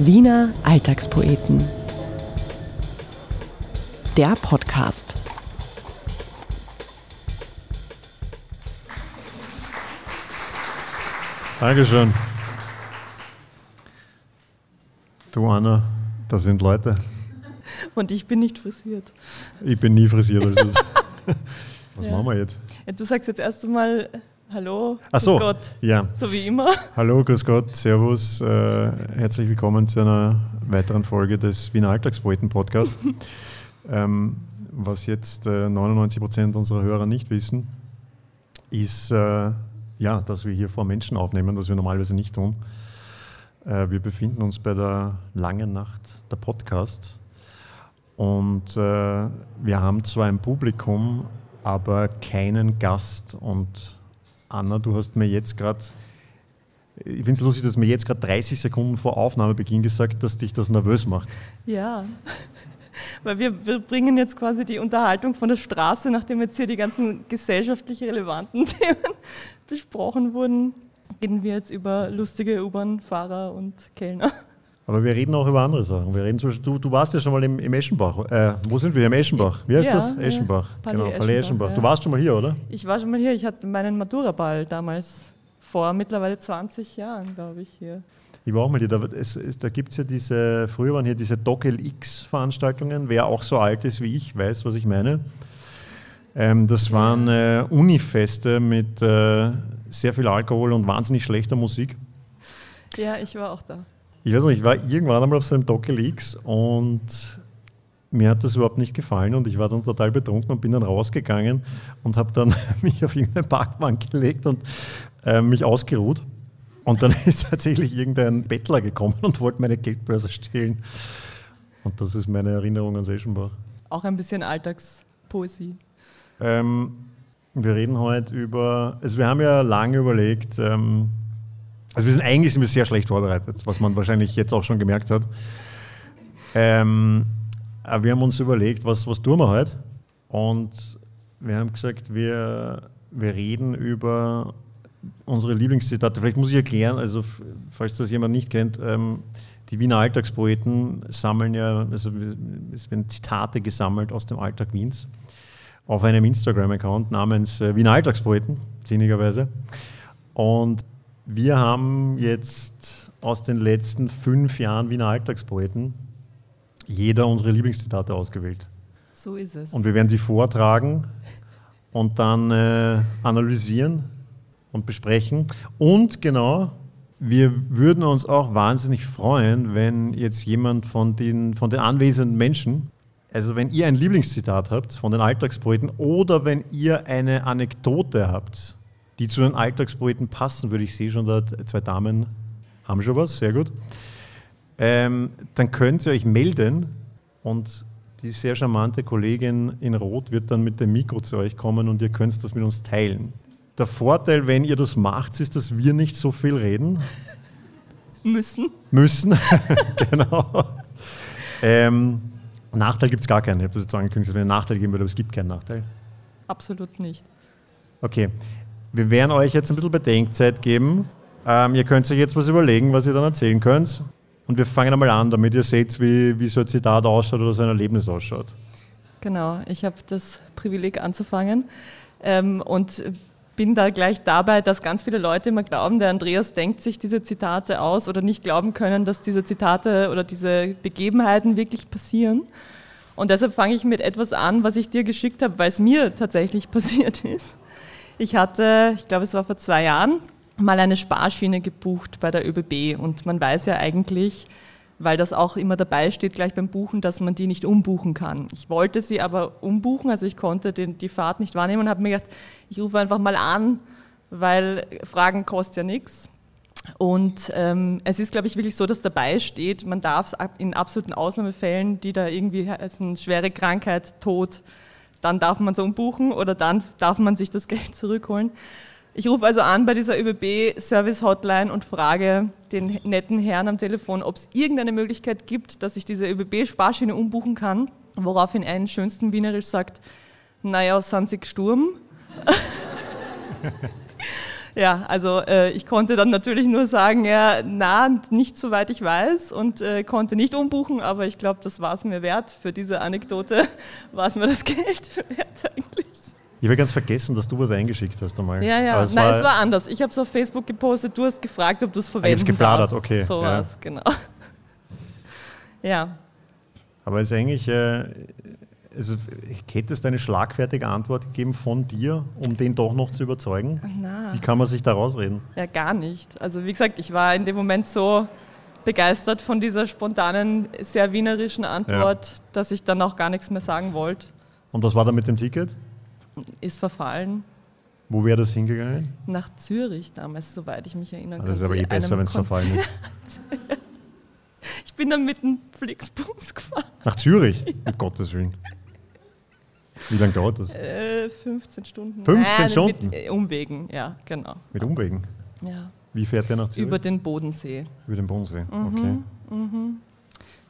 Wiener Alltagspoeten. Der Podcast. Dankeschön. Du Anna, da sind Leute. Und ich bin nicht frisiert. Ich bin nie frisiert. Also was Ja. machen wir jetzt? Ja, du sagst jetzt erst einmal Hallo, Ach so, grüß Gott, ja. so wie immer. Hallo, grüß Gott, Servus. Äh, herzlich willkommen zu einer weiteren Folge des Wiener Alltagspoeten Podcast. ähm, was jetzt äh, 99 Prozent unserer Hörer nicht wissen, ist, äh, ja, dass wir hier vor Menschen aufnehmen, was wir normalerweise nicht tun. Äh, wir befinden uns bei der langen Nacht der Podcasts und äh, wir haben zwar ein Publikum, aber keinen Gast und Anna, du hast mir jetzt gerade, ich finde es lustig, dass mir jetzt gerade 30 Sekunden vor Aufnahmebeginn gesagt, dass dich das nervös macht. Ja, weil wir, wir bringen jetzt quasi die Unterhaltung von der Straße, nachdem jetzt hier die ganzen gesellschaftlich relevanten Themen besprochen wurden, reden wir jetzt über lustige U-Bahn-Fahrer und Kellner. Aber wir reden auch über andere Sachen. Wir reden zum Beispiel, du, du warst ja schon mal im, im Eschenbach. Äh, wo sind wir? Im Eschenbach. Wie heißt Ja, das? Eschenbach. Palais genau, Palais Eschenbach, Eschenbach. ja. Du warst schon mal hier, oder? Ich war schon mal hier, ich hatte meinen Maturaball damals vor mittlerweile 20 Jahren, glaube ich, hier. Ich war auch mal hier. Da, es, es, da gibt es ja diese, früher waren hier diese DocLX-Veranstaltungen. Wer auch so alt ist wie ich, weiß, was ich meine. Ähm, das waren äh, Unifeste mit äh, sehr viel Alkohol und wahnsinnig schlechter Musik. Ja, ich war auch da. Ich weiß nicht, ich war irgendwann einmal auf so einem DocLX und mir hat das überhaupt nicht gefallen und ich war dann total betrunken und bin dann rausgegangen und habe dann mich auf irgendeine Parkbank gelegt und äh, mich ausgeruht. Und dann ist tatsächlich irgendein Bettler gekommen und wollte meine Geldbörse stehlen. Und das ist meine Erinnerung an Seschenbach. Auch ein bisschen Alltagspoesie. Ähm, wir reden heute über, also wir haben ja lange überlegt, ähm, also wir sind eigentlich sind wir sehr schlecht vorbereitet, was man wahrscheinlich jetzt auch schon gemerkt hat. Ähm, aber wir haben uns überlegt, was, was tun wir heute? Und wir haben gesagt, wir, wir reden über unsere Lieblingszitate. Vielleicht muss ich erklären, also falls das jemand nicht kennt, ähm, die Wiener Alltagspoeten sammeln ja, also es werden Zitate gesammelt aus dem Alltag Wiens auf einem Instagram-Account namens äh, Wiener Alltagspoeten, sinnigerweise. Und wir haben jetzt aus den letzten fünf Jahren Wiener Alltagspoeten jeder unsere Lieblingszitate ausgewählt. So ist es. Und wir werden sie vortragen und dann äh, analysieren und besprechen. Und genau, wir würden uns auch wahnsinnig freuen, wenn jetzt jemand von den, von den anwesenden Menschen, also wenn ihr ein Lieblingszitat habt von den Alltagspoeten oder wenn ihr eine Anekdote habt, die zu den Alltagspoeten passen, würde ich sehe schon, da zwei Damen haben schon was, sehr gut. Ähm, dann könnt ihr euch melden und die sehr charmante Kollegin in Rot wird dann mit dem Mikro zu euch kommen und ihr könnt das mit uns teilen. Der Vorteil, wenn ihr das macht, ist, dass wir nicht so viel reden Müssen. müssen. genau. Ähm, Nachteil gibt es gar keinen. Ich habe das jetzt angekündigt, dass es einen Nachteil geben würde, aber es gibt keinen Nachteil. Absolut nicht. Okay. Wir werden euch jetzt ein bisschen Bedenkzeit geben. Ähm, ihr könnt euch jetzt was überlegen, was ihr dann erzählen könnt. Und wir fangen einmal an, damit ihr seht, wie, wie so ein Zitat ausschaut oder so ein Erlebnis ausschaut. Genau, ich habe das Privileg anzufangen ähm, und bin da gleich dabei, dass ganz viele Leute immer glauben, der Andreas denkt sich diese Zitate aus oder nicht glauben können, dass diese Zitate oder diese Begebenheiten wirklich passieren. Und deshalb fange ich mit etwas an, was ich dir geschickt habe, weil es mir tatsächlich passiert ist. Ich hatte, ich glaube, es war vor zwei Jahren, mal eine Sparschiene gebucht bei der ÖBB und man weiß ja eigentlich, weil das auch immer dabei steht gleich beim Buchen, dass man die nicht umbuchen kann. Ich wollte sie aber umbuchen, also ich konnte den, die Fahrt nicht wahrnehmen und habe mir gedacht, ich rufe einfach mal an, weil Fragen kostet ja nichts. Und ähm, es ist, glaube ich, wirklich so, dass dabei steht, man darf es in absoluten Ausnahmefällen, die da irgendwie heißen, schwere Krankheit, Tod, dann darf man es umbuchen oder dann darf man sich das Geld zurückholen. Ich rufe also an bei dieser ÖBB-Service-Hotline und frage den netten Herrn am Telefon, ob es irgendeine Möglichkeit gibt, dass ich diese ÖBB-Sparschiene umbuchen kann. Woraufhin er in schönsten Wienerisch sagt, naja, sind Sie gestorben? Ja, also äh, ich konnte dann natürlich nur sagen, ja, na, nicht soweit ich weiß und äh, konnte nicht umbuchen, aber ich glaube, das war es mir wert. Für diese Anekdote war es mir das Geld wert eigentlich. Ich habe ganz vergessen, dass du was eingeschickt hast einmal. Ja, ja. Es Nein, war, es war anders. Ich habe es auf Facebook gepostet, du hast gefragt, ob du es verwenden Ich habe es gefladert, okay. So ja. war es, genau. ja. Aber es ist eigentlich, äh, also, hätte es eine schlagfertige Antwort gegeben von dir, um den doch noch zu überzeugen? Na. Wie kann man sich da rausreden? Ja, gar nicht. Also wie gesagt, ich war in dem Moment so begeistert von dieser spontanen, sehr wienerischen Antwort, ja. dass ich dann auch gar nichts mehr sagen wollte. Und was war da mit dem Ticket? Ist verfallen. Wo wäre das hingegangen? Nach Zürich damals, soweit ich mich erinnern kann. Das ist aber eh besser, wenn es verfallen ist. ich bin dann mit dem Flixbus gefahren. Nach Zürich? Um Gottes Willen. Wie lange dauert das? Äh, 15 Stunden. 15 Nein, Stunden? Mit Umwegen, ja, genau. Mit Umwegen? Ja. Wie fährt der nach Zürich? Über den Bodensee. Über den Bodensee, mhm, okay. Mhm.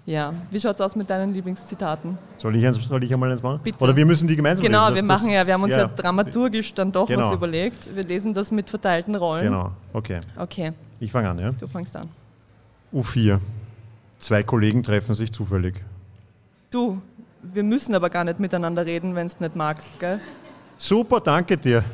Ja, wie schaut es aus mit deinen Lieblingszitaten? Soll ich, soll ich einmal eins machen? Bitte. Oder wir müssen die gemeinsam Genau, lesen, wir machen ja, wir haben uns ja, ja dramaturgisch dann doch genau. was überlegt. Wir lesen das mit verteilten Rollen. Genau, okay. Okay. Ich fange an, ja? Du fängst an. U4. Zwei Kollegen treffen sich zufällig. Du, wir müssen aber gar nicht miteinander reden, wenn es nicht magst, gell? Super, danke dir.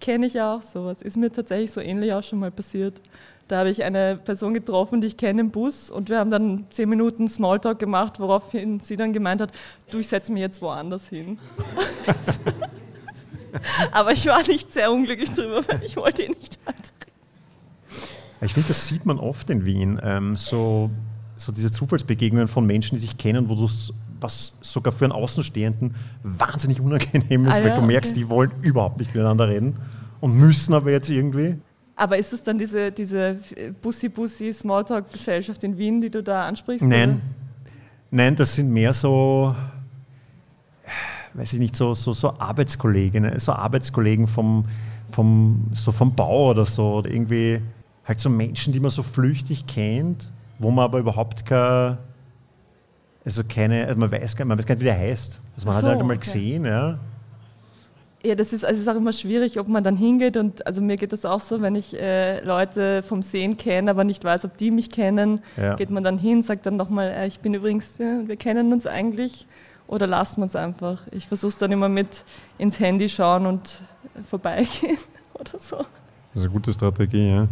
Kenne ich auch sowas. Ist mir tatsächlich so ähnlich auch schon mal passiert. Da habe ich eine Person getroffen, die ich kenne im Bus und wir haben dann zehn Minuten Smalltalk gemacht, woraufhin sie dann gemeint hat, du, ich setze mich jetzt woanders hin. Aber ich war nicht sehr unglücklich drüber, weil ich wollte ihn nicht weiterreden. Ich finde, das sieht man oft in Wien. Ähm, so so diese Zufallsbegegnungen von Menschen, die sich kennen, wo du was sogar für einen Außenstehenden wahnsinnig unangenehm ist, ah, ja, weil du merkst, okay. die wollen überhaupt nicht miteinander reden und müssen aber jetzt irgendwie. Aber ist es dann diese, diese Bussi-Bussi-Smalltalk-Gesellschaft in Wien, die du da ansprichst? Nein. Oder? Nein, das sind mehr so, weiß ich nicht, so, so, so Arbeitskolleginnen, so Arbeitskollegen vom, vom, so vom Bau oder so. Oder irgendwie halt so Menschen, die man so flüchtig kennt wo man aber überhaupt keine, also keine, also man weiß gar, man weiß gar nicht, wie der heißt. Also man so, hat halt einmal okay. gesehen, ja. Ja, das ist, also ist auch immer schwierig, ob man dann hingeht und also mir geht das auch so, wenn ich äh, Leute vom Sehen kenne, aber nicht weiß, ob die mich kennen, ja. geht man dann hin, sagt dann nochmal, äh, ich bin übrigens, äh, wir kennen uns eigentlich oder lassen wir es einfach. Ich versuche es dann immer mit ins Handy schauen und vorbeigehen oder so. Das ist eine gute Strategie, ja.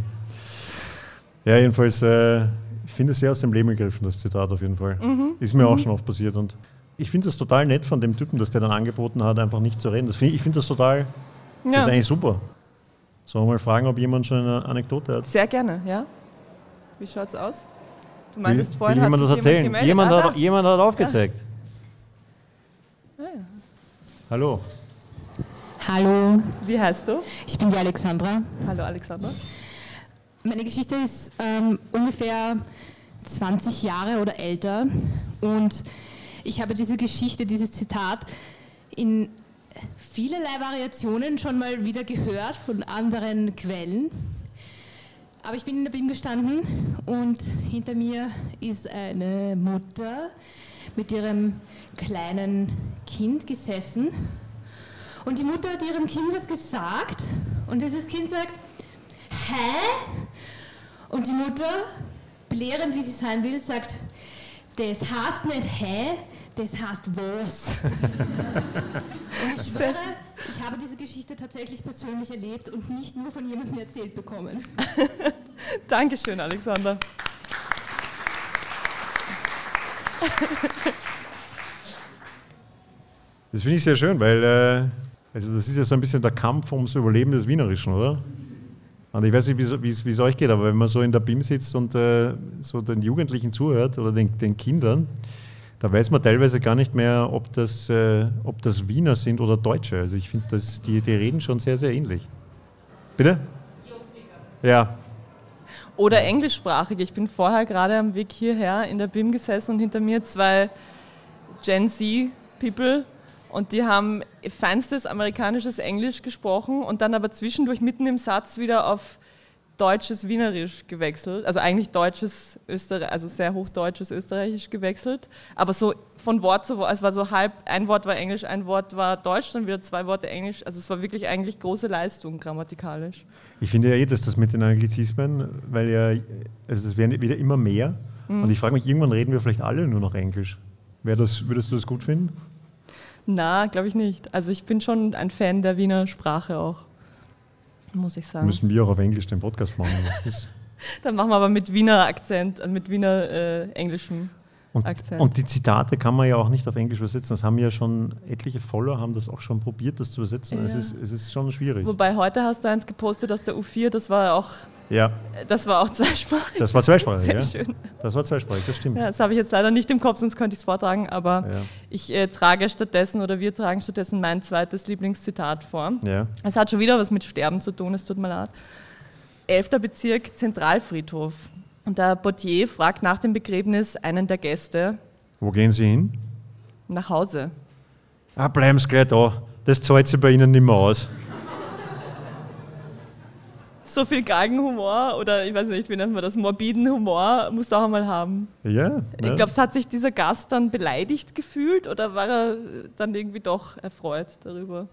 Ja, jedenfalls äh, ich finde es sehr aus dem Leben gegriffen, das Zitat auf jeden Fall. Mhm. Ist mir mhm. auch schon oft passiert. Und ich finde es total nett von dem Typen, dass der dann angeboten hat, einfach nicht zu reden. Das find, ich finde das total, ja. das ist eigentlich super. Sollen wir mal fragen, ob jemand schon eine Anekdote hat? Sehr gerne, ja. Wie schaut es aus? Du meintest will, vorhin, will jemand was erzählen? Jemand, jemand, ah, hat, jemand hat aufgezeigt. Ja. Ah, ja. Hallo. Hallo. Wie heißt du? Ich bin die Alexandra. Hallo Alexandra. Meine Geschichte ist ähm, ungefähr 20 Jahre oder älter und ich habe diese Geschichte, dieses Zitat in vielerlei Variationen schon mal wieder gehört von anderen Quellen. Aber ich bin in der BIM gestanden und hinter mir ist eine Mutter mit ihrem kleinen Kind gesessen. Und die Mutter hat ihrem Kind was gesagt und dieses Kind sagt, hä? Und die Mutter, belehrend wie sie sein will, sagt, das heißt nicht hä, das heißt was. und ich schwöre, ich habe diese Geschichte tatsächlich persönlich erlebt und nicht nur von jemandem erzählt bekommen. Dankeschön, Alexander. Das finde ich sehr schön, weil äh, also das ist ja so ein bisschen der Kampf ums Überleben des Wienerischen, oder? Und ich weiß nicht, wie es euch geht, aber wenn man so in der BIM sitzt und äh, so den Jugendlichen zuhört oder den, den, Kindern, da weiß man teilweise gar nicht mehr, ob das, äh, ob das Wiener sind oder Deutsche. Also ich finde, die, die reden schon sehr, sehr ähnlich. Bitte? Ja. Oder englischsprachig. Ich bin vorher gerade am Weg hierher in der BIM gesessen und hinter mir zwei Gen Z-People und die haben feinstes amerikanisches Englisch gesprochen und dann aber zwischendurch mitten im Satz wieder auf deutsches Wienerisch gewechselt, also eigentlich deutsches Österreich, also sehr hochdeutsches Österreichisch gewechselt, aber so von Wort zu Wort, es war so halb, ein Wort war Englisch, ein Wort war Deutsch, dann wieder zwei Worte Englisch, also es war wirklich eigentlich große Leistung grammatikalisch. Ich finde ja eh, dass das mit den Anglizismen, weil ja, also das werden wieder immer mehr Mhm. und ich frage mich, irgendwann reden wir vielleicht alle nur noch Englisch. Das, würdest du das gut finden? Na, glaube ich nicht. Also ich bin schon ein Fan der Wiener Sprache auch, muss ich sagen. Müssen wir auch auf Englisch den Podcast machen. Dann machen wir aber mit Wiener Akzent, also mit Wiener äh, englischem Und, und die Zitate kann man ja auch nicht auf Englisch übersetzen. Das haben ja schon etliche Follower haben das auch schon probiert, das zu übersetzen. Es, Ja. ist, es ist schon schwierig. Wobei heute hast du eins gepostet aus der U4, das war auch, Ja, das war auch zweisprachig. das war zweisprachig. Sehr ja. schön. Das war zweisprachig, das stimmt. Ja, das habe ich jetzt leider nicht im Kopf, sonst könnte ich es vortragen, aber Ja. ich äh, trage stattdessen oder wir tragen stattdessen mein zweites Lieblingszitat vor. Ja. Es hat schon wieder was mit Sterben zu tun, es tut mir leid. Elfter Bezirk, Zentralfriedhof. Und der Portier fragt nach dem Begräbnis einen der Gäste Wo gehen Sie hin? nach Hause. Ah, bleiben Sie gleich da. Das zahlt sich bei Ihnen nicht mehr aus. So viel Galgenhumor oder ich weiß nicht, wie nennt man das, morbiden Humor musst du auch einmal haben. Ja. Ich ja. glaube, es hat sich dieser Gast dann beleidigt gefühlt oder war er dann irgendwie doch erfreut darüber?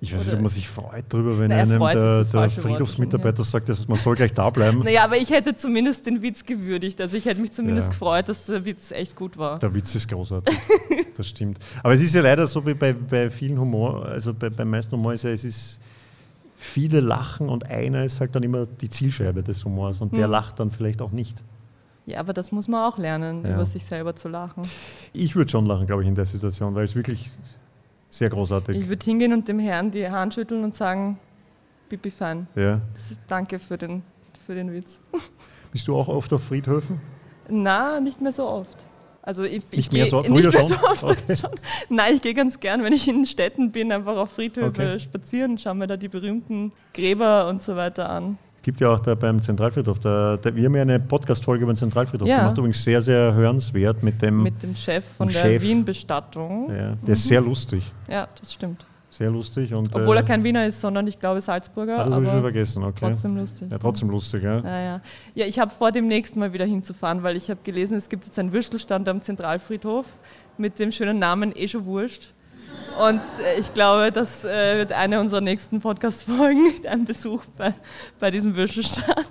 Ich weiß nicht, ob man sich freut darüber, wenn Na, einem erfreut ist der, der Friedhofsmitarbeiter sagt, dass man soll gleich da bleiben. Naja, aber ich hätte zumindest den Witz gewürdigt. Also ich hätte mich zumindest Ja. gefreut, dass der Witz echt gut war. Der Witz ist großartig. das stimmt. Aber es ist ja leider so wie bei, bei vielen Humor, also bei, beim meisten Humor ist ja, es ist viele lachen und einer ist halt dann immer die Zielscheibe des Humors und der Hm. lacht dann vielleicht auch nicht. Ja, aber das muss man auch lernen, Ja. über sich selber zu lachen. Ich würde schon lachen, glaube ich, in der Situation, weil es wirklich sehr großartig. Ich würde hingehen und dem Herrn die Hand schütteln und sagen, Pipi fein. ja. Ist, danke für den, für den Witz. Bist du auch oft auf Friedhöfen? Na, nicht mehr so oft. Also ich, ich Nicht mehr geh- so- nicht mehr schon? so oft, Okay. schon. Nein, ich gehe ganz gern, wenn ich in Städten bin, einfach auf Friedhöfe Okay. spazieren, schaue mir da die berühmten Gräber und so weiter an. Es gibt ja auch da beim Zentralfriedhof, da, da, wir haben ja eine Podcast-Folge über den Zentralfriedhof Ja. gemacht, übrigens sehr, sehr hörenswert mit dem, Mit dem Chef von der Chef. Wien-Bestattung. ja, der ist sehr lustig, Ja, das stimmt. sehr lustig. Und, Obwohl äh, er kein Wiener ist, sondern ich glaube Salzburger. Ah, das habe ich schon vergessen, okay. trotzdem lustig. Ja, trotzdem lustig, ja. Ja, ja. ja ich habe vor, demnächst mal wieder hinzufahren, weil ich habe gelesen, es gibt jetzt einen Würstelstand am Zentralfriedhof mit dem schönen Namen Eh schon Wurscht. Und äh, ich glaube, das äh, wird eine unserer nächsten Podcast-Folgen, ein Besuch bei, bei diesem Würstelstand.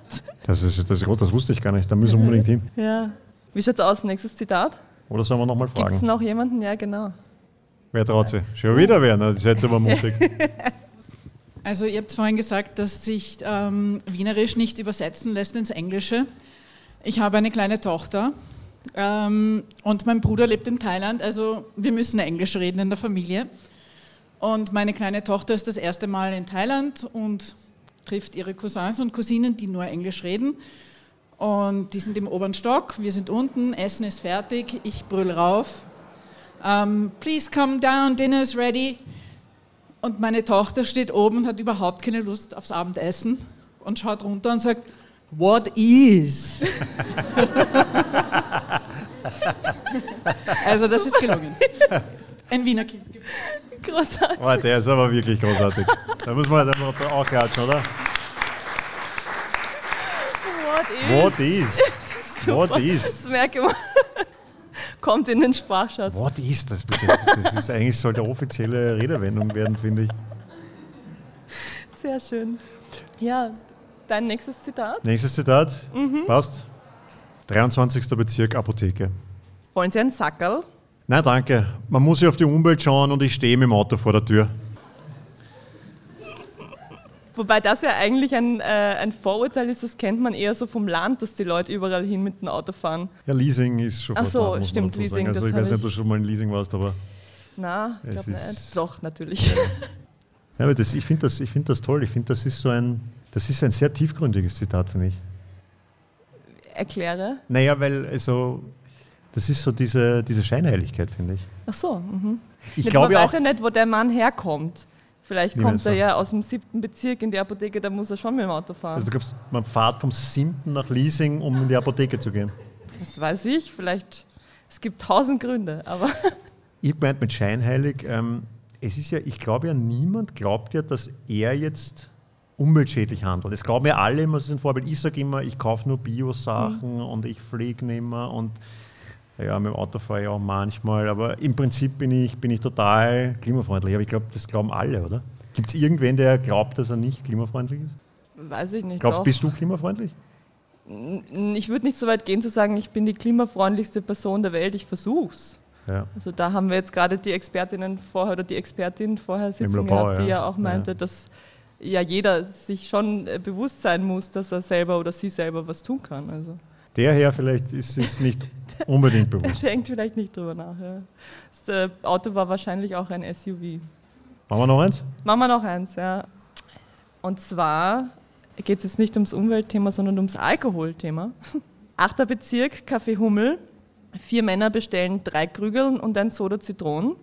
Das ist, das ist groß, das wusste ich gar nicht, da müssen wir unbedingt hin. Ja. Wie schaut's aus? Nächstes Zitat? Oder sollen wir nochmal Gibt es fragen? noch jemanden? Ja, genau. Wer traut sich? Schon wieder wer? Na, Das ist jetzt aber mutig. Also ihr habt vorhin gesagt, dass sich ähm, Wienerisch nicht übersetzen lässt ins Englische. Ich habe eine kleine Tochter ähm, und mein Bruder lebt in Thailand, also wir müssen Englisch reden in der Familie. Und meine kleine Tochter ist das erste Mal in Thailand und trifft ihre Cousins und Cousinen, die nur Englisch reden. Und die sind im oberen Stock, wir sind unten, Essen ist fertig, ich brüll rauf. Ähm, Please come down, dinner is ready. Und meine Tochter steht oben und hat überhaupt keine Lust aufs Abendessen und schaut runter und sagt, What is? also das ist gelungen. Ein Wiener Kind. Großartig. Oh, der ist aber wirklich großartig. Da muss man halt einfach auch klatschen, oder? What is? What is? What is? Das merke man. Kommt in den Sprachschatz. What is das bitte? Das ist eigentlich sollte offizielle Redewendung werden, finde ich. Sehr schön. Ja, dein nächstes Zitat? Nächstes Zitat. Mhm. Passt. 23. Bezirk Apotheke. Wollen Sie einen Sackerl? Nein, danke. Man muss ja auf die Umwelt schauen und ich stehe mit dem Auto vor der Tür. Wobei das ja eigentlich ein, äh, ein Vorurteil ist, das kennt man eher so vom Land, dass die Leute überall hin mit dem Auto fahren. Ja, Leasing ist schon Ach so, muss man stimmt, dazu sagen. Leasing, Also ich weiß nicht, ob du schon mal in Leasing warst, aber Na, ich glaube nicht. Doch, natürlich. Ja, aber das, ich finde das, ich find das toll. Ich finde, das ist so ein, das ist ein sehr tiefgründiges Zitat, finde ich. Erkläre. Naja, weil also, das ist so diese, diese Scheinheiligkeit, finde ich. Ach so. Mhm. Ich glaube man weiß ja nicht, wo der Mann herkommt. Vielleicht kommt er du? ja aus dem siebten Bezirk in die Apotheke, da muss er schon mit dem Auto fahren. also du glaubst, man fährt vom siebten nach Leasing, um in die Apotheke zu gehen. das weiß ich, vielleicht. Es gibt tausend Gründe, aber Ich meinte mit scheinheilig, ähm, es ist ja, ich glaube ja, niemand glaubt ja, dass er jetzt umweltschädlich handelt. Das glauben ja alle immer, sie sind Vorbild. Ich sage immer, ich kaufe nur Bio-Sachen mhm. und ich fliege nicht mehr und ja, mit dem Auto fahre ich auch manchmal, aber im Prinzip bin ich, bin ich total klimafreundlich. Aber ich glaube, das glauben alle, oder? Gibt es irgendwen, der glaubt, dass er nicht klimafreundlich ist? Weiß ich nicht. Glaubst, bist du klimafreundlich? Ich würde nicht so weit gehen zu sagen, ich bin die klimafreundlichste Person der Welt, ich versuch's. Ja. Also da haben wir jetzt gerade die Expertinnen vorher oder die Expertin vorher sitzen Labor, gehabt, die ja, ja auch meinte, ja. dass ja jeder sich schon äh, bewusst sein muss, dass er selber oder sie selber was tun kann. Also. Der Herr vielleicht ist es nicht unbedingt bewusst. Der denkt vielleicht nicht drüber nach. Ja. Das äh, Auto war wahrscheinlich auch ein SUV. Machen wir noch eins? Machen wir noch eins, ja. Und zwar geht es jetzt nicht ums Umweltthema, sondern ums Alkoholthema. Achter Bezirk, Café Hummel. Vier Männer bestellen drei Krügeln und ein Soda Zitronen.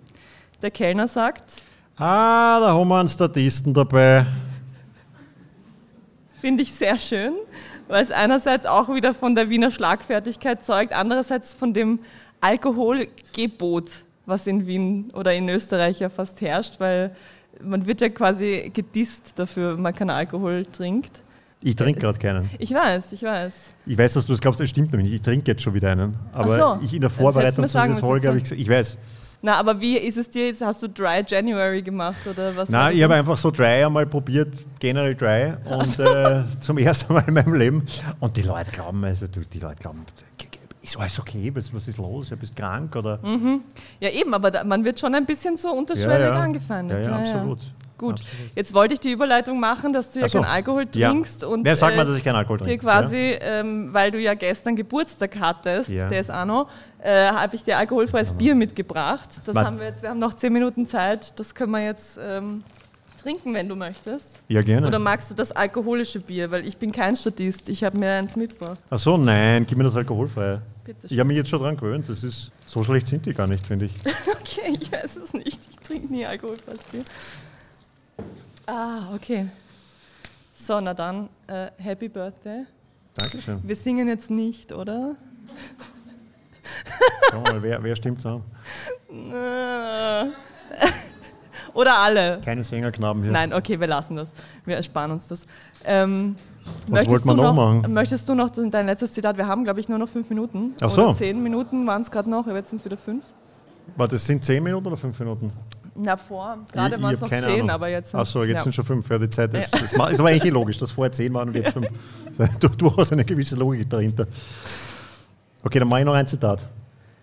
Der Kellner sagt: Ah, da haben wir einen Statisten dabei. Finde ich sehr schön, weil es einerseits auch wieder von der Wiener Schlagfertigkeit zeugt, andererseits von dem Alkoholgebot, was in Wien oder in Österreich ja fast herrscht, weil man wird ja quasi gedisst dafür, wenn man keinen Alkohol trinkt. Ich trinke gerade keinen. Ich weiß, ich weiß. Ich weiß, dass du das glaubst, das stimmt nämlich nicht. Ich trinke jetzt schon wieder einen. Aber so. ich in der Vorbereitung zu dieser Folge habe ich gesagt, ich weiß. Na, aber wie ist es dir jetzt? Hast du Dry January gemacht oder was? Nein, ich habe einfach so Dry einmal probiert, generell Dry und so. äh, zum ersten Mal in meinem Leben. Und die Leute glauben, also die Leute glauben, ist alles okay? Was, was ist los? Ja, bist krank oder? Mhm. Ja, eben, aber da, man wird schon ein bisschen so unterschwellig ja, ja. angefeindet. Ja, ja, absolut. Gut, Absolut. jetzt wollte ich die Überleitung machen, dass du ja so. keinen Alkohol trinkst. Ja. Und, Wer sagt äh, mal, dass ich keinen Alkohol trinke? Dir quasi, ja. ähm, weil du ja gestern Geburtstag hattest, ja. der ist auch noch, äh, habe ich dir alkoholfreies Bier mitgebracht. Das haben wir jetzt, wir haben noch zehn Minuten Zeit, das können wir jetzt ähm, trinken, wenn du möchtest. Ja, gerne. Oder magst du das alkoholische Bier? Weil ich bin kein Statist, ich habe mir eins mitgebracht. Ach so, nein, gib mir das alkoholfreie. Bitte ich habe mich jetzt schon dran gewöhnt, das ist, so schlecht sind die gar nicht, finde ich. okay, ich weiß es nicht, ich trinke nie alkoholfreies Bier. Ah, okay. So, na dann, äh, Happy Birthday. Dankeschön. Wir singen jetzt nicht, oder? Schau mal, wer, wer stimmt's an? oder alle. Keine Sängerknaben hier. Nein, okay, wir lassen das. Wir ersparen uns das. Ähm, Was wollte man noch, noch machen? Möchtest du noch dein letztes Zitat? Wir haben, glaube ich, nur noch fünf Minuten. Ach so. Oder zehn Minuten waren es gerade noch, jetzt sind es wieder fünf. Warte, das sind zehn Minuten oder fünf Minuten? Na, vor. Gerade waren es noch zehn, Ahnung. aber jetzt. Achso, jetzt ja. sind schon fünf. Ja, die Zeit ist, ja. das, ist aber eigentlich logisch, dass vorher zehn waren und jetzt fünf. Durchaus eine gewisse Logik dahinter. Okay, dann mache ich noch ein Zitat.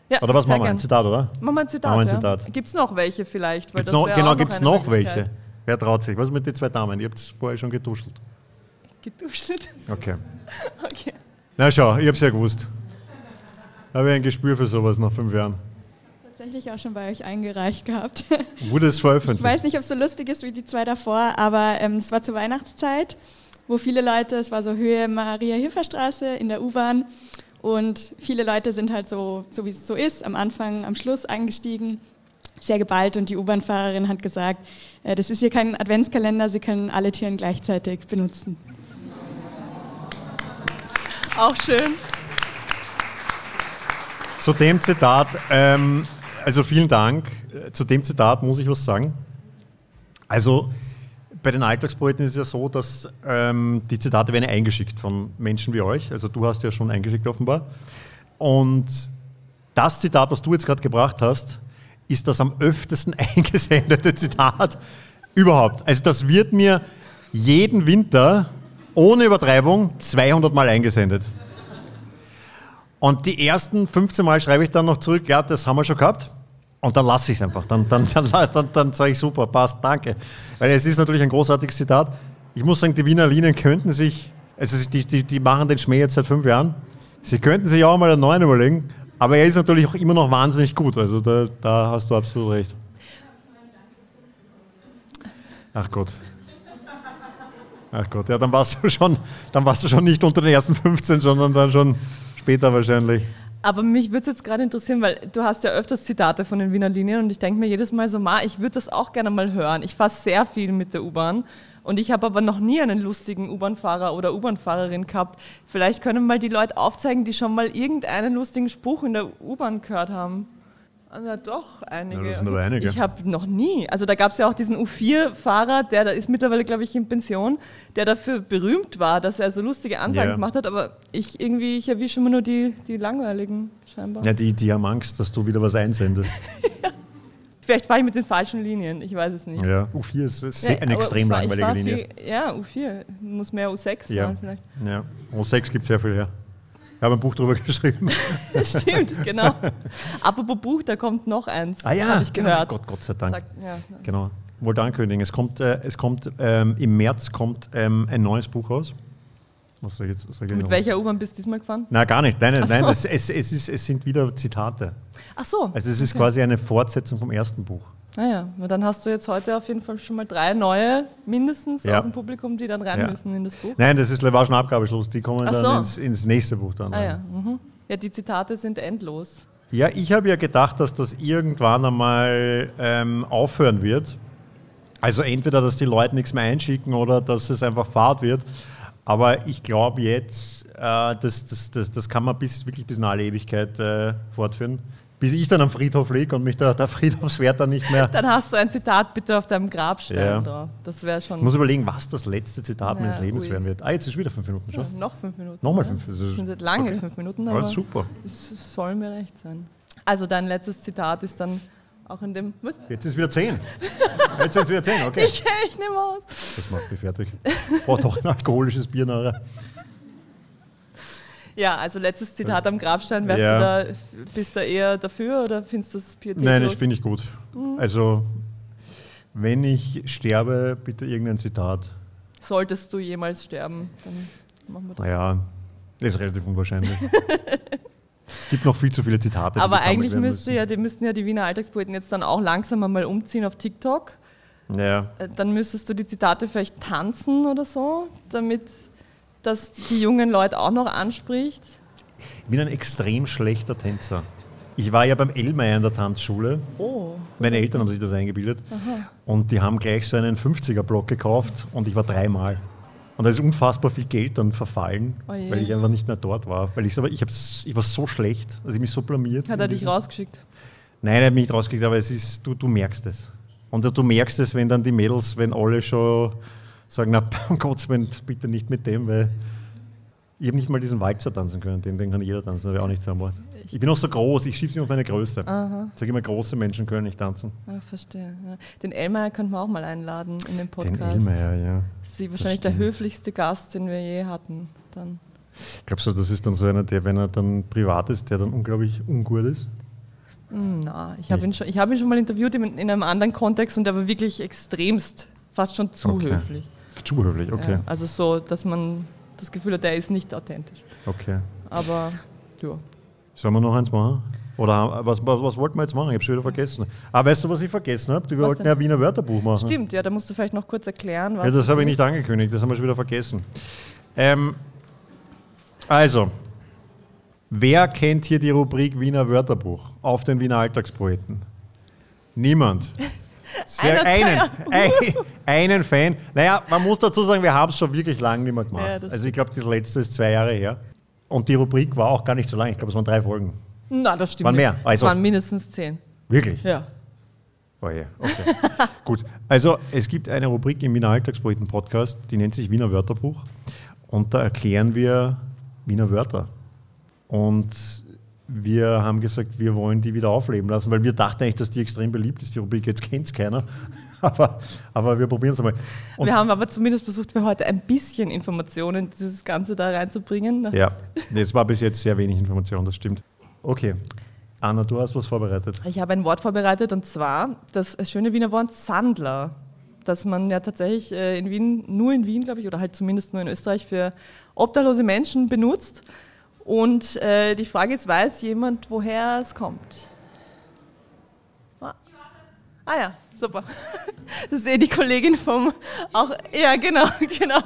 Ja, oder was machen wir? Ein Zitat, oder? Machen wir ein Zitat. Machen Zitat. Ja. Gibt es noch welche vielleicht? Gibt's noch, genau, gibt es noch welche? Wer traut sich? Was ist mit den zwei Damen? Ihr habt es vorher schon getuschelt. Getuschelt? Okay. okay. Na schau, ich habe es ja gewusst. Habe ich ein Gespür für sowas nach fünf Jahren tatsächlich auch schon bei euch eingereicht gehabt. Wurde es veröffentlicht? Ich weiß nicht, ob es so lustig ist wie die zwei davor, aber ähm, es war zur Weihnachtszeit, wo viele Leute, es war so Höhe Maria-Hilfer-Straße in der U-Bahn und viele Leute sind halt so, so wie es so ist, am Anfang, am Schluss eingestiegen, sehr geballt und die U-Bahn-Fahrerin hat gesagt, äh, das ist hier kein Adventskalender, Sie können alle Tieren gleichzeitig benutzen. Auch schön. Zu dem Zitat, ähm, also vielen Dank. Zu dem Zitat muss ich was sagen. Also bei den Alltagspoeten ist es ja so, dass ähm, die Zitate werden eingeschickt von Menschen wie euch. Also du hast ja schon eingeschickt offenbar. Und das Zitat, was du jetzt gerade gebracht hast, ist das am öftesten eingesendete Zitat überhaupt. Also das wird mir jeden Winter ohne Übertreibung 200 Mal eingesendet. Und die ersten 15 Mal schreibe ich dann noch zurück, ja, das haben wir schon gehabt. Und dann lasse ich es einfach. Dann, dann, dann, dann, dann sage ich super, passt, danke. Weil es ist natürlich ein großartiges Zitat. Ich muss sagen, die Wiener Linien könnten sich, also die, die, die machen den Schmäh jetzt seit fünf Jahren. Sie könnten sich auch mal einen neuen überlegen. Aber er ist natürlich auch immer noch wahnsinnig gut. Also da, da hast du absolut recht. Ach Gott. Ach Gott, ja, dann warst du schon, dann warst du schon nicht unter den ersten 15, sondern dann schon Später wahrscheinlich. Aber mich würde es jetzt gerade interessieren, weil du hast ja öfters Zitate von den Wiener Linien und ich denke mir jedes Mal so, ma, ich würde das auch gerne mal hören. Ich fahre sehr viel mit der U-Bahn und ich habe aber noch nie einen lustigen U-Bahn-Fahrer oder U-Bahn-Fahrerin gehabt. Vielleicht können mal die Leute aufzeigen, die schon mal irgendeinen lustigen Spruch in der U-Bahn gehört haben. Na doch, einige. Ja, das sind aber einige. Ich habe noch nie. Also da gab es ja auch diesen U4-Fahrer, der da ist mittlerweile, glaube ich, in Pension, der dafür berühmt war, dass er so lustige Ansagen Ja. gemacht hat, aber ich irgendwie, ich erwische immer nur die, die langweiligen scheinbar. Ja, die, die haben Angst, dass du wieder was einsendest. Vielleicht fahre ich mit den falschen Linien, ich weiß es nicht. Ja, U4 ist sehr, Ja, eine extrem langweilige Linie. Viel, ja, U4. Muss mehr U6 Ja. fahren vielleicht. Ja. O6 gibt sehr viel her. Ich habe ein Buch darüber geschrieben. Das stimmt, genau. Apropos Buch, da kommt noch eins. Ah ja, Habe ich genau. gehört. Gott, Gott sei Dank. Sagt, ja. Genau. Wollte ankündigen. Es kommt, äh, es kommt ähm, im März kommt ähm, ein neues Buch raus. Was soll ich jetzt soll ich Mit noch- welcher U-Bahn bist du diesmal gefahren? Nein, gar nicht. Nein, nein, Ach so. nein es, es, es, ist, es sind wieder Zitate. Ach so. Also es ist okay. quasi eine Fortsetzung vom ersten Buch. Naja, na dann hast du jetzt heute auf jeden Fall schon mal drei neue mindestens Ja. aus dem Publikum, die dann rein Ja. müssen in das Buch. Nein, das ist war schon Abgabeschluss. Die kommen Ach dann so. ins, ins nächste Buch dann. Ah ja, mhm. ja, die Zitate sind endlos. Ja, ich habe ja gedacht, dass das irgendwann einmal ähm, aufhören wird. Also entweder, dass die Leute nichts mehr einschicken oder dass es einfach Fahrt wird. Aber ich glaube jetzt, äh, das, das, das, das kann man bis, wirklich bis in alle Ewigkeit äh, fortführen. Bis ich dann am Friedhof liege und mich der, der Friedhofswärter nicht mehr... Dann hast du ein Zitat bitte auf deinem Grabstein Ja. Das wäre schon Ich muss überlegen, was das letzte Zitat Ja, meines Lebens ui. werden wird. Ah, jetzt ist wieder fünf Minuten schon. ja, noch fünf Minuten. Nochmal ja. fünf. Das Das sind lange okay. fünf Minuten, Ja, aber super. es soll mir recht sein. Also dein letztes Zitat ist dann auch in dem... Was? Jetzt ist es wieder zehn. Jetzt sind es wieder zehn, okay. Ich, ich nehme aus. Das macht mich fertig. Braucht doch ein alkoholisches Bier nachher. Ja, also letztes Zitat am Grabstein, wärst Ja. du da, bist du eher dafür oder findest du das pietätlos? Nein, ich bin nicht gut. Mhm. Also, wenn ich sterbe, bitte irgendein Zitat. Solltest du jemals sterben, dann machen wir das. Naja, ist relativ unwahrscheinlich. es gibt noch viel zu viele Zitate. Aber eigentlich müsste ja, die müssten ja die Wiener Alltagspoeten jetzt dann auch langsam mal umziehen auf TikTok. Ja, Äh, Dann müsstest du die Zitate vielleicht tanzen oder so, damit das die jungen Leute auch noch anspricht. ich bin ein extrem schlechter Tänzer. Ich war ja beim Ellmeier in der Tanzschule. Oh. Meine Eltern haben sich das eingebildet. Und die haben gleich so einen 50er-Block gekauft und ich war dreimal. Und da ist unfassbar viel Geld dann verfallen, Oh weil ich einfach nicht mehr dort war. Weil ich, aber ich, ich war so schlecht, also ich mich so blamiert. Hat er dich rausgeschickt? Nein, er hat mich nicht rausgekriegt, aber es ist, du, du merkst es. Und du merkst es, wenn dann die Mädels, wenn alle schon sagen, na, um Gottes Willen, bitte nicht mit dem, weil ich habe nicht mal diesen Walzer tanzen können, den, den kann jeder tanzen, aber auch nicht so am Ort. Ich bin auch so groß, ich schiebe nicht auf meine Größe. Ich sage immer, große Menschen können nicht tanzen. Ah, verstehe. Ja. Den Elmeier könnten wir auch mal einladen in den Podcast. Den Elmeier, ja. Sie wahrscheinlich der höflichste Gast, den wir je hatten. Dann. Glaubst du, das ist dann so einer, der, wenn er dann privat ist, der dann unglaublich ungut ist? Hm, Na, ich habe ihn, schon- ich hab ihn schon mal interviewt in, in einem anderen Kontext und er war wirklich extremst, fast schon zu Okay. höflich. Zu höflich, okay. Ja, also so, dass man das Gefühl hat, er ist nicht authentisch. Okay. Aber ja. Sollen wir noch eins machen? Oder was, was, was wollten wir jetzt machen? Ich habe schon wieder vergessen. Ah, weißt du, was ich vergessen habe? Wir Was wollten denn? ja Wiener Wörterbuch machen. Stimmt, ja, da musst du vielleicht noch kurz erklären, was. Ja, das habe ich nicht angekündigt, das haben wir schon wieder vergessen. Ähm, also, wer kennt hier die Rubrik Wiener Wörterbuch auf den Wiener Alltagspoeten? Niemand. Sehr, einen, ein, einen Fan. Naja, man muss dazu sagen, wir haben es schon wirklich lange nicht mehr gemacht. Ja, also ich glaube, das letzte ist zwei Jahre her. Und die Rubrik war auch gar nicht so lang. Ich glaube, es waren drei Folgen. Na, das stimmt. Waren mehr, also- Es waren mindestens zehn. Wirklich? Ja. Oh je, okay. Gut, also es gibt eine Rubrik im Wiener Alltagspoeten-Podcast, die nennt sich Wiener Wörterbuch. Und da erklären wir Wiener Wörter. Und wir haben gesagt, wir wollen die wieder aufleben lassen, weil wir dachten eigentlich, dass die extrem beliebt ist, die Rubrik. Jetzt kennt es keiner. Aber, aber wir probieren es einmal. Und wir haben aber zumindest versucht, für heute ein bisschen Informationen in dieses Ganze da reinzubringen. ja, es war bis jetzt sehr wenig Information, das stimmt. Okay, Anna, du hast was vorbereitet. Ich habe ein Wort vorbereitet und zwar das schöne Wiener Wort Sandler, das man ja tatsächlich äh, in Wien, nur in Wien, glaube ich, oder halt zumindest nur in Österreich für obdachlose Menschen benutzt. Und äh, die Frage ist, weiß jemand, woher es kommt? Ah, ah ja, super. Das ist eh die Kollegin vom auch. Ja, genau, genau.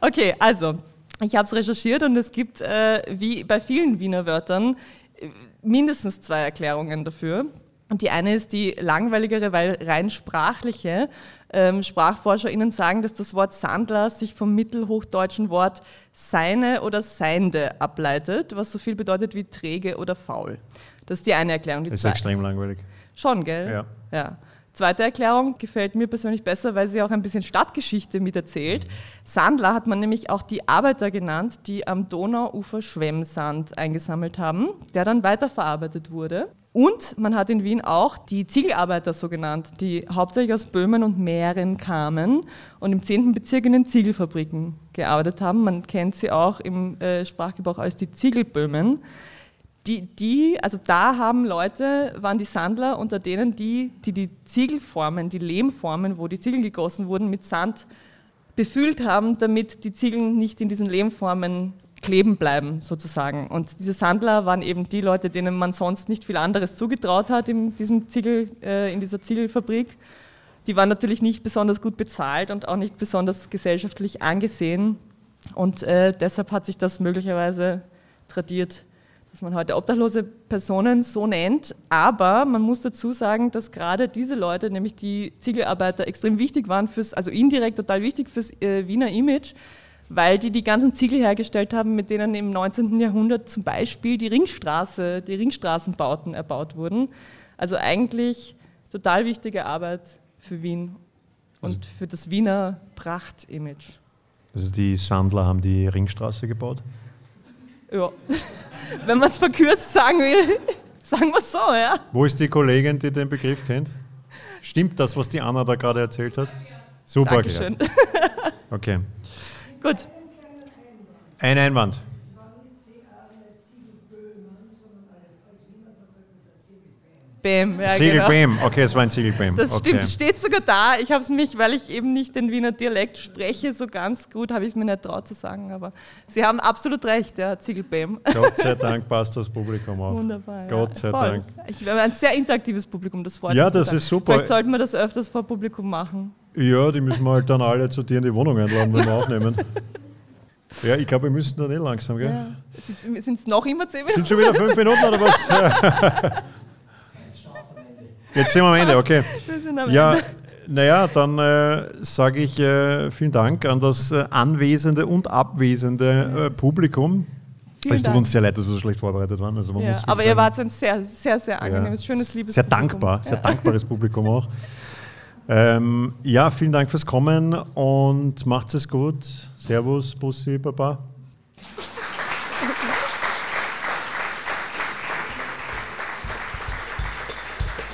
Okay, also, ich habe es recherchiert und es gibt, äh, wie bei vielen Wiener Wörtern, äh, mindestens zwei Erklärungen dafür. Und die eine ist die langweiligere, weil rein sprachliche. Ähm, SprachforscherInnen sagen, dass das Wort Sandler sich vom mittelhochdeutschen Wort seine oder seiende ableitet, was so viel bedeutet wie träge oder faul. Das ist die eine Erklärung. Die Das ist zwei- extrem langweilig. Schon, gell? Ja. ja. Zweite Erklärung gefällt mir persönlich besser, weil sie auch ein bisschen Stadtgeschichte miterzählt. Sandler hat man nämlich auch die Arbeiter genannt, die am Donauufer Schwemmsand eingesammelt haben, der dann weiterverarbeitet wurde. Und man hat in Wien auch die Ziegelarbeiter so genannt, die hauptsächlich aus Böhmen und Mähren kamen und im 10. Bezirk in den Ziegelfabriken gearbeitet haben. Man kennt sie auch im äh, Sprachgebrauch als die Ziegelböhmen die, die, also da haben Leute, waren die Sandler unter denen, die, die die Ziegelformen, die Lehmformen, wo die Ziegel gegossen wurden, mit Sand befüllt haben, damit die Ziegel nicht in diesen Lehmformen kleben bleiben, sozusagen. Und diese Sandler waren eben die Leute, denen man sonst nicht viel anderes zugetraut hat in, diesem Ziegel, äh, in dieser Ziegelfabrik. Die waren natürlich nicht besonders gut bezahlt und auch nicht besonders gesellschaftlich angesehen. Und äh, deshalb hat sich das möglicherweise tradiert dass man heute obdachlose Personen so nennt. Aber man muss dazu sagen, dass gerade diese Leute, nämlich die Ziegelarbeiter, extrem wichtig waren, fürs, also indirekt total wichtig fürs äh, Wiener Image, weil die die ganzen Ziegel hergestellt haben, mit denen im 19. Jahrhundert zum Beispiel die Ringstraße, die Ringstraßenbauten erbaut wurden. Also eigentlich total wichtige Arbeit für Wien und für das Wiener Pracht-Image. Also die Sandler haben die Ringstraße gebaut. Ja, wenn man es verkürzt sagen will, sagen wir es so, ja. Wo ist die Kollegin, die den Begriff kennt? Stimmt das, was die Anna da gerade erzählt hat? Super Dankeschön. erklärt. Okay. Gut. Ein Einwand. Bäm, ja, genau. Ziegelbäm. Okay, es war ein Ziegelbäm. Das okay. stimmt, steht sogar da. Ich habe es mich, weil ich eben nicht den Wiener Dialekt spreche, so ganz gut, habe ich es mir nicht traut zu sagen. Aber Sie haben absolut recht, ja, Ziegelbäm. Gott sei Dank passt das Publikum auf. Wunderbar. Gott ja, sei voll. Dank. Ich habe ein sehr interaktives Publikum, das freut Ja, mich. das ist super. Vielleicht sollten wir das öfters vor Publikum machen. Ja, die müssen wir halt dann alle zu dir in die Wohnung einladen, wenn wir aufnehmen. Ja, ich glaube, wir müssen dann eh langsam, gell? Ja. Sind es noch immer zehn Minuten? Sind schon wieder fünf Minuten oder was? Jetzt sind wir am Ende, okay. Am Ja, naja, dann äh, sage ich äh, vielen Dank an das äh, anwesende und abwesende äh, Publikum. Vielen es tut Dank. uns sehr leid, dass wir so schlecht vorbereitet waren. Also man Ja, muss aber ihr sagen, wart ein sehr, sehr, sehr angenehmes, ja, schönes, liebes Sehr Publikum. dankbar, sehr ja. dankbares Publikum auch. Ähm, ja, vielen Dank fürs Kommen und macht es gut. Servus, Bussi, Baba.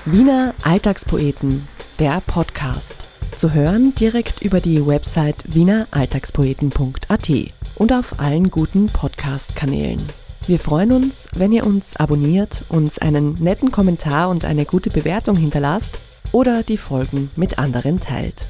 Wiener Alltagspoeten, der Podcast. Zu hören direkt über die Website wieneralltagspoeten.at und auf allen guten Podcast-Kanälen. Wir freuen uns, wenn ihr uns abonniert, uns einen netten Kommentar und eine gute Bewertung hinterlasst oder die Folgen mit anderen teilt.